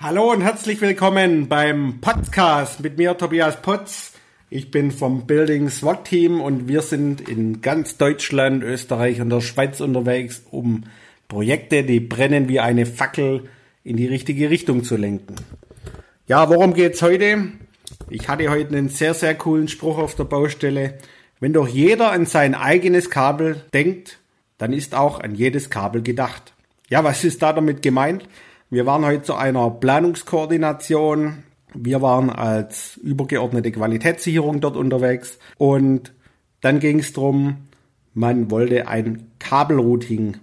Hallo und herzlich willkommen beim Podcast mit mir Tobias Potz. Ich bin vom Building SWAT Team und wir sind in ganz Deutschland, Österreich und der Schweiz unterwegs, um Projekte, die brennen wie eine Fackel, in die richtige Richtung zu lenken. Ja, worum geht's heute? Ich hatte heute einen sehr, sehr coolen Spruch auf der Baustelle. Wenn doch jeder an sein eigenes Kabel denkt, dann ist auch an jedes Kabel gedacht. Ja, was ist da damit gemeint? Wir waren heute zu einer Planungskoordination. Wir waren als übergeordnete Qualitätssicherung dort unterwegs. Und dann ging es darum, man wollte ein Kabelrouting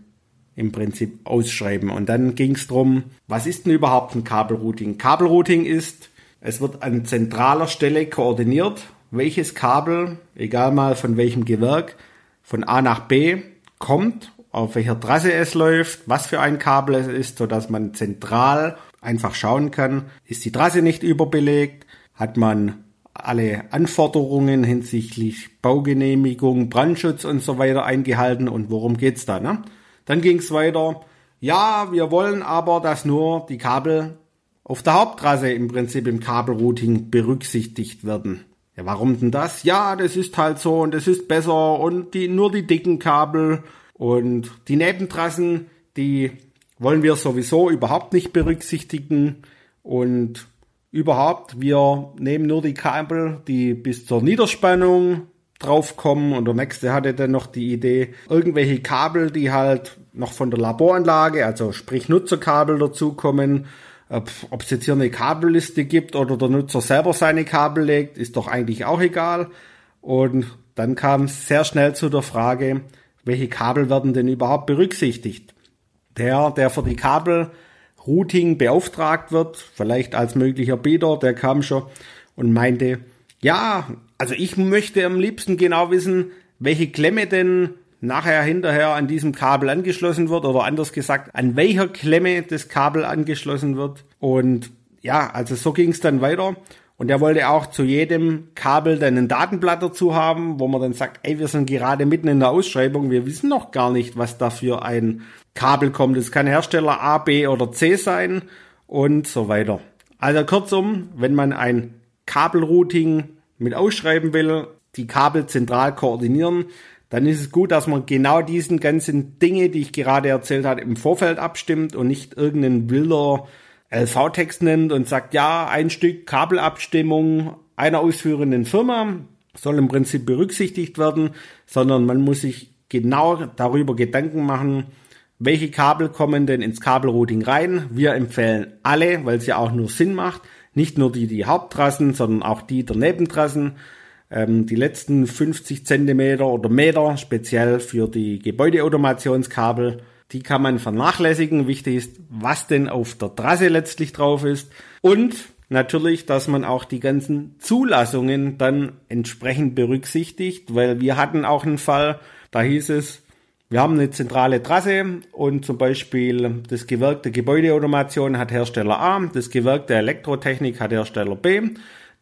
im Prinzip ausschreiben. Und dann ging es darum, was ist denn überhaupt ein Kabelrouting? Kabelrouting ist, es wird an zentraler Stelle koordiniert, welches Kabel, egal mal von welchem Gewerk, von A nach B kommt auf welcher Trasse es läuft, was für ein Kabel es ist, so dass man zentral einfach schauen kann, ist die Trasse nicht überbelegt, hat man alle Anforderungen hinsichtlich Baugenehmigung, Brandschutz und so weiter eingehalten und worum geht's da? Ne? Dann ging's weiter. Ja, wir wollen aber, dass nur die Kabel auf der Haupttrasse im Prinzip im Kabelrouting berücksichtigt werden. Ja, warum denn das? Ja, das ist halt so und das ist besser und die, nur die dicken Kabel und die Nebentrassen, die wollen wir sowieso überhaupt nicht berücksichtigen. Und überhaupt, wir nehmen nur die Kabel, die bis zur Niederspannung draufkommen. Und der nächste hatte dann noch die Idee, irgendwelche Kabel, die halt noch von der Laboranlage, also sprich Nutzerkabel dazukommen. Ob es jetzt hier eine Kabelliste gibt oder der Nutzer selber seine Kabel legt, ist doch eigentlich auch egal. Und dann kam es sehr schnell zu der Frage, welche Kabel werden denn überhaupt berücksichtigt? Der, der für die Kabelrouting beauftragt wird, vielleicht als möglicher Bieter, der kam schon und meinte, ja, also ich möchte am liebsten genau wissen, welche Klemme denn nachher hinterher an diesem Kabel angeschlossen wird oder anders gesagt, an welcher Klemme das Kabel angeschlossen wird. Und ja, also so ging es dann weiter. Und er wollte auch zu jedem Kabel dann ein Datenblatt dazu haben, wo man dann sagt, ey, wir sind gerade mitten in der Ausschreibung, wir wissen noch gar nicht, was da für ein Kabel kommt. Es kann Hersteller A, B oder C sein und so weiter. Also kurzum, wenn man ein Kabelrouting mit ausschreiben will, die Kabel zentral koordinieren, dann ist es gut, dass man genau diesen ganzen Dinge, die ich gerade erzählt habe, im Vorfeld abstimmt und nicht irgendeinen wilder LV-Text nennt und sagt, ja, ein Stück Kabelabstimmung einer ausführenden Firma soll im Prinzip berücksichtigt werden, sondern man muss sich genau darüber Gedanken machen, welche Kabel kommen denn ins Kabelrouting rein. Wir empfehlen alle, weil es ja auch nur Sinn macht, nicht nur die, die Haupttrassen, sondern auch die der Nebentrassen. Ähm, die letzten 50 Zentimeter oder Meter, speziell für die Gebäudeautomationskabel, die kann man vernachlässigen. Wichtig ist, was denn auf der Trasse letztlich drauf ist. Und natürlich, dass man auch die ganzen Zulassungen dann entsprechend berücksichtigt, weil wir hatten auch einen Fall, da hieß es, wir haben eine zentrale Trasse und zum Beispiel das Gewerk der Gebäudeautomation hat Hersteller A, das Gewerk der Elektrotechnik hat Hersteller B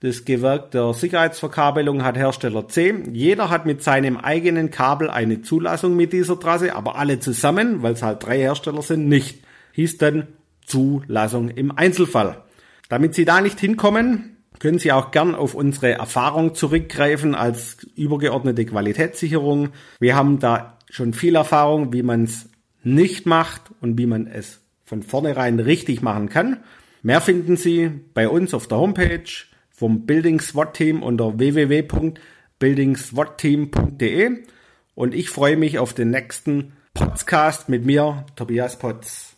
das Gewerk der Sicherheitsverkabelung hat Hersteller C. Jeder hat mit seinem eigenen Kabel eine Zulassung mit dieser Trasse, aber alle zusammen, weil es halt drei Hersteller sind, nicht. Hieß dann Zulassung im Einzelfall. Damit Sie da nicht hinkommen, können Sie auch gern auf unsere Erfahrung zurückgreifen als übergeordnete Qualitätssicherung. Wir haben da schon viel Erfahrung, wie man es nicht macht und wie man es von vornherein richtig machen kann. Mehr finden Sie bei uns auf der Homepage vom Building SWAT Team unter www.buildingswatteam.de und ich freue mich auf den nächsten Podcast mit mir, Tobias Potz.